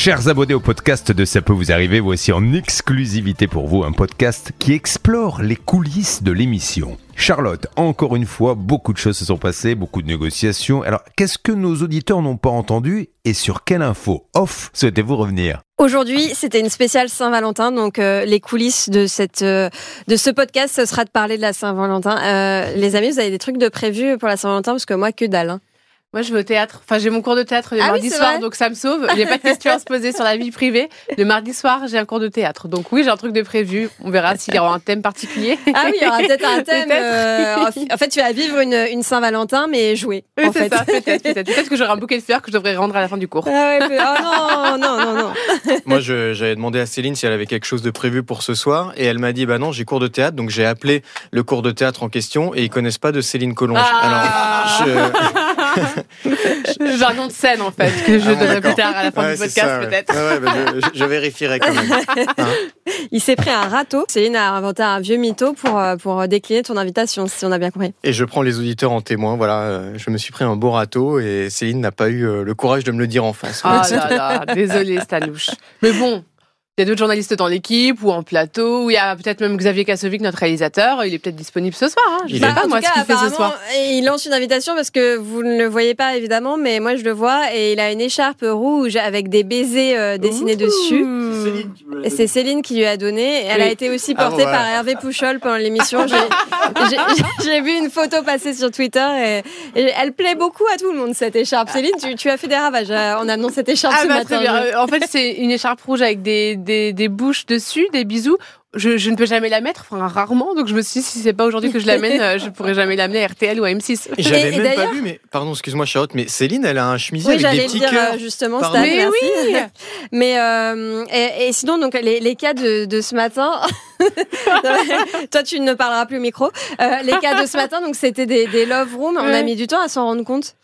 Chers abonnés au podcast de Ça peut vous arriver, voici en exclusivité pour vous un podcast qui explore les coulisses de l'émission. Charlotte, encore une fois, beaucoup de choses se sont passées, beaucoup de négociations. Alors, qu'est-ce que nos auditeurs n'ont pas entendu et sur quelle info off souhaitez-vous revenir? Aujourd'hui, c'était une spéciale Saint-Valentin, donc euh, les coulisses de cette euh, de ce podcast, ce sera de parler de la Saint-Valentin. Euh, les amis, vous avez des trucs de prévu pour la Saint-Valentin parce que moi, que dalle. hein. Moi, je vais au théâtre. Enfin, j'ai mon cours de théâtre le Ah mardi soir, vrai donc ça me sauve. J'ai pas de questions à se poser sur la vie privée. Le mardi soir, j'ai un cours de théâtre. Donc oui, j'ai un truc de prévu. On verra s'il y aura un thème particulier. Ah oui, il y aura peut-être un thème. Euh, en fait, tu vas vivre une, une Saint-Valentin, mais jouer. Oui, en c'est fait. ça, peut-être, peut-être. Peut-être que j'aurai un bouquet de fleurs que je devrais rendre à la fin du cours. Ah ouais, peut- oh non, non, non, non. Moi, je- j'avais demandé à Céline si elle avait quelque chose de prévu pour ce soir, et elle m'a dit bah non, j'ai cours de théâtre, donc j'ai appelé le cours de théâtre en question, et ils connaissent pas de Céline Collonge. Ah. Alors, J'ai un nom de scène, en fait, que je Ah, donnerai plus tard à la fin Ouais, du podcast, peut-être. Ouais, ouais, bah, je, je vérifierai quand même. Il s'est pris un râteau. Céline a inventé un vieux mytho pour, euh, pour décliner ton invitation, si on a bien compris. Et je prends les auditeurs en témoin. Voilà, euh, je me suis pris un beau râteau, et Céline n'a pas eu euh, le courage de me le dire en face. Ah là là, désolé, Stalouche. Mais bon. Il y a d'autres journalistes dans l'équipe ou en plateau, ou il y a peut-être même Xavier Kassovic, notre réalisateur. Il est peut-être disponible ce soir. Hein. Je Il sais pas, moi, ce qu'il fait ce soir. il lance une invitation parce que vous ne le voyez pas évidemment, mais moi je le vois et il a une écharpe rouge avec des baisers euh, dessinés dessus. Et c'est Céline qui lui a donné. Elle a été aussi Ah, portée voilà. par Hervé Pouchol pendant l'émission. J'ai- J'ai j'ai vu une photo passer sur Twitter et, et elle plaît beaucoup à tout le monde cette écharpe. Céline, tu, tu as fait des ravages euh, en amenant cette écharpe Ah ce bah, matin. très bien. Euh, En fait, c'est une écharpe rouge avec des, des, des bouches dessus, des bisous. Je, je ne peux jamais la mettre, enfin rarement. Donc je me suis dit, si c'est pas aujourd'hui que je l'amène, euh, je pourrais jamais l'amener à RTL ou à M6. Et J'avais même pas vu, mais pardon, excuse-moi Charlotte, mais Céline, elle a un chemisier Oui, avec des petits dire cœurs. euh, justement, Pardon. Mais merci. oui Mais euh, et, et sinon donc les, les cas de, de ce matin, toi tu ne parleras plus au micro. Euh, les cas de ce matin donc c'était des, des love rooms. On a mis du temps à s'en rendre compte.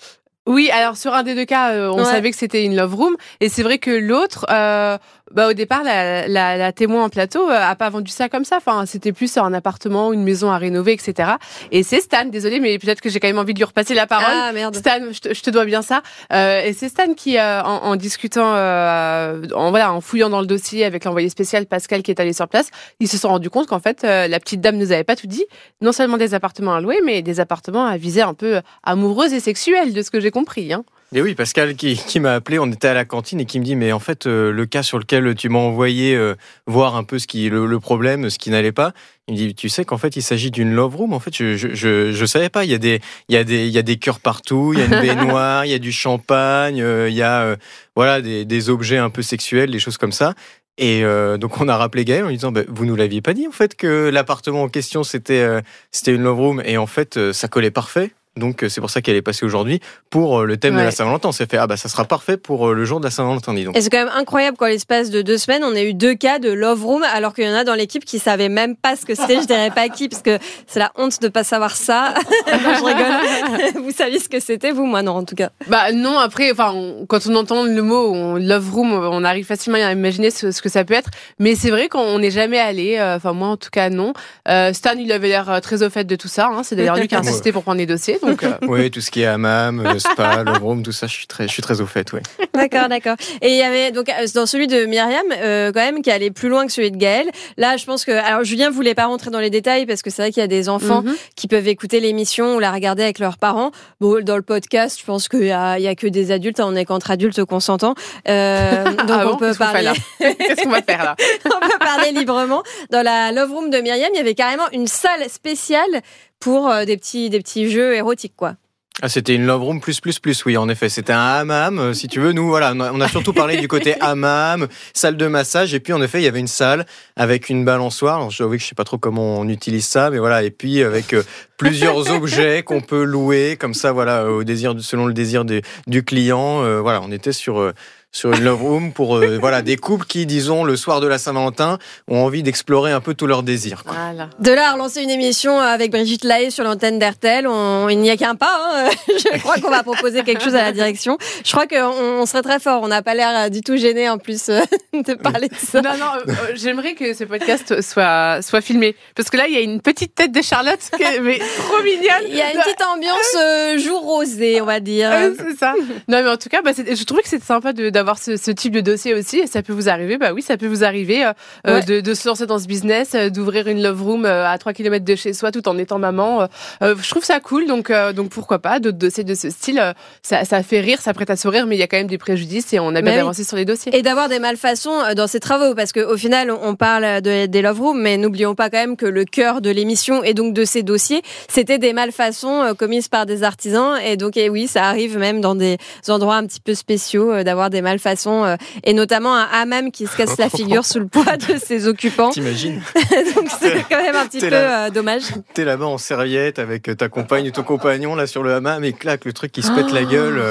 Oui, alors sur un des deux cas, euh, on Ouais. savait que c'était une love room, et c'est vrai que l'autre, euh, bah, au départ, la, la, la témoin en plateau euh, a pas vendu ça comme ça. Enfin, c'était plus un appartement, une maison à rénover, etc. Et c'est Stan, désolé, mais peut-être que j'ai quand même envie de lui repasser la parole. Ah merde. Stan, je te, je te dois bien ça. Euh, et c'est Stan qui, euh, en, en discutant, euh, en voilà, en fouillant dans le dossier avec l'envoyé spécial Pascal qui est allé sur place, ils se sont rendus compte qu'en fait, euh, la petite dame nous avait pas tout dit. Non seulement des appartements à louer, mais des appartements à viser un peu amoureuse et sexuelle, de ce que j'ai compris. Hein. Et oui, Pascal qui, m'a appelé, on était à la cantine et qui me dit mais en fait euh, le cas sur lequel tu m'as envoyé euh, voir un peu ce qui le, le problème, ce qui n'allait pas, il me dit tu sais qu'en fait il s'agit d'une love room? En fait je je, je savais pas. Il y a des il y a des il y a des cœurs partout, il y a une baignoire, il y a du champagne, euh, il y a voilà des, des objets un peu sexuels, des choses comme ça. Et donc on a rappelé Gaël en lui disant bah, vous nous l'aviez pas dit en fait que l'appartement en question c'était c'était une love room? Et en fait ça collait parfait. Donc euh, c'est pour ça qu'elle est passée aujourd'hui pour euh, le thème de la Saint-Valentin. On s'est fait ah bah ça sera parfait pour euh, le jour de la Saint-Valentin dis donc. Et c'est quand même incroyable qu'en l'espace de deux semaines, on a eu deux cas de love room, alors qu'il y en a dans l'équipe qui savaient même pas ce que c'était. Je dirais pas qui, parce que c'est la honte de pas savoir ça. Non, je rigole. vous saviez ce que c'était, vous, moi non, en tout cas. Bah non, après, enfin, on- quand on entend le mot on, love room, on arrive facilement à imaginer ce, ce que ça peut être. Mais c'est vrai qu'on n'est jamais allé. euh, Enfin moi, en tout cas, non. Euh, Stan, il avait l'air très au fait de tout ça. hein. C'est d'ailleurs lui qui a insisté pour prendre les dossiers. Donc euh, Oui, tout ce qui est hammam, spa, love room, tout ça, je suis très, je suis très au fait, ouais. D'accord, d'accord. Et il y avait donc euh, dans celui de Myriam, euh, quand même, qui allait plus loin que celui de Gaël. Là, je pense que alors Julien voulait pas rentrer dans les détails parce que c'est vrai qu'il y a des enfants mhm. qui peuvent écouter l'émission ou la regarder avec leurs parents. Bon, dans le podcast, je pense qu'il y a, il y a que des adultes. hein, on est qu'entre adultes consentants, euh, donc Ah bon? on peut parler. Qu'est-ce qu'on va faire là? On peut parler librement. Dans la Love Room de Myriam, il y avait carrément une salle spéciale pour euh, des petits des petits jeux érotiques, quoi. Ah, c'était une love room plus plus plus, oui, en effet. C'était un hammam, euh, si tu veux. Nous, voilà, on a, surtout parlé du côté hammam, salle de massage, et puis en effet, il y avait une salle avec une balançoire. Alors, je que je sais pas trop comment on utilise ça, mais voilà. Et puis avec euh, plusieurs objets qu'on peut louer, comme ça, voilà, au désir, selon le désir du- du client. Euh, voilà, on était sur euh, sur une love room pour euh, voilà des couples qui, disons, le soir de la Saint-Valentin, ont envie d'explorer un peu tous leurs désirs. quoi. Voilà. De là à relancer une émission avec Brigitte Lahaye sur l'antenne on- il n'y a qu'un pas. hein. Je crois qu'on va proposer quelque chose à la direction. Je crois qu'on on serait très fort. On n'a pas l'air du tout gêné en plus euh, de parler de ça. Non, non, euh, j'aimerais que ce podcast soit, soit filmé. Parce que là, il y a une petite tête de Charlotte, qui est, mais trop mignonne. Il y a une petite ambiance euh, jour rosé, on va dire. C'est ça. Non, mais en tout cas, bah, je trouvais que c'était sympa de- d'avoir avoir ce, ce, type de dossier aussi. Et ça peut vous arriver, bah oui, ça peut vous arriver euh, de, de, se lancer dans ce business, d'ouvrir une love room à 3 km de chez soi tout en étant maman. je trouve ça cool, donc, donc pourquoi pas. D'autres dossiers de ce style, ça, ça fait rire, ça prête à sourire, mais il y a quand même des préjudices et on a bien avancé sur les dossiers. Et d'avoir des malfaçons dans ces travaux, parce qu'au final, on parle de, des love rooms, mais n'oublions pas quand même que le cœur de l'émission et donc de ces dossiers, c'était des malfaçons commises par des artisans. Et donc, et oui, ça arrive même dans des endroits un petit peu spéciaux euh, d'avoir des malfaçons euh, et notamment un hammam qui se casse la figure sous le poids de ses occupants. T'imagines Donc c'est quand même un petit peu euh, dommage. T'es là-bas en serviette avec ta compagne ou ton compagnon là sur le hammam et clac, le truc qui se pète la oh. gueule.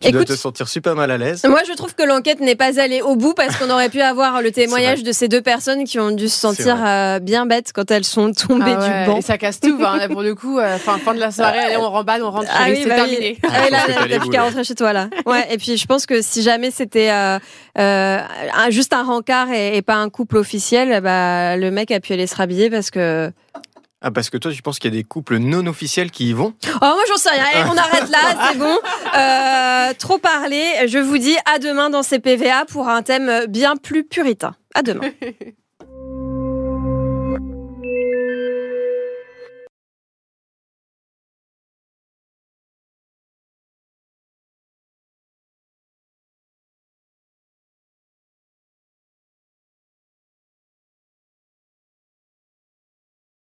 tu dois te sentir super mal à l'aise. Moi, je trouve que l'enquête n'est pas allée au bout parce qu'on aurait pu avoir le témoignage de ces deux personnes qui ont dû se sentir bien bêtes quand elles sont tombées ah du banc. Et ça casse tout, hein, pour le coup. Fin, fin de la soirée, allez, on remballe, on rentre ah oui, c'est bah terminé. Ah, là, t'as plus qu'à rentrer chez toi là. Ouais. Et puis je pense que si jamais c'était euh, euh, juste un rencard et, pas un couple officiel, bah le mec a pu aller se rhabiller parce que. Ah, parce que toi, tu penses qu'il y a des couples non officiels qui y vont? Oh, moi, j'en sais rien. On arrête là, c'est bon. Euh, trop parlé. Je vous dis à demain dans CPVA pour un thème bien plus puritain. À demain.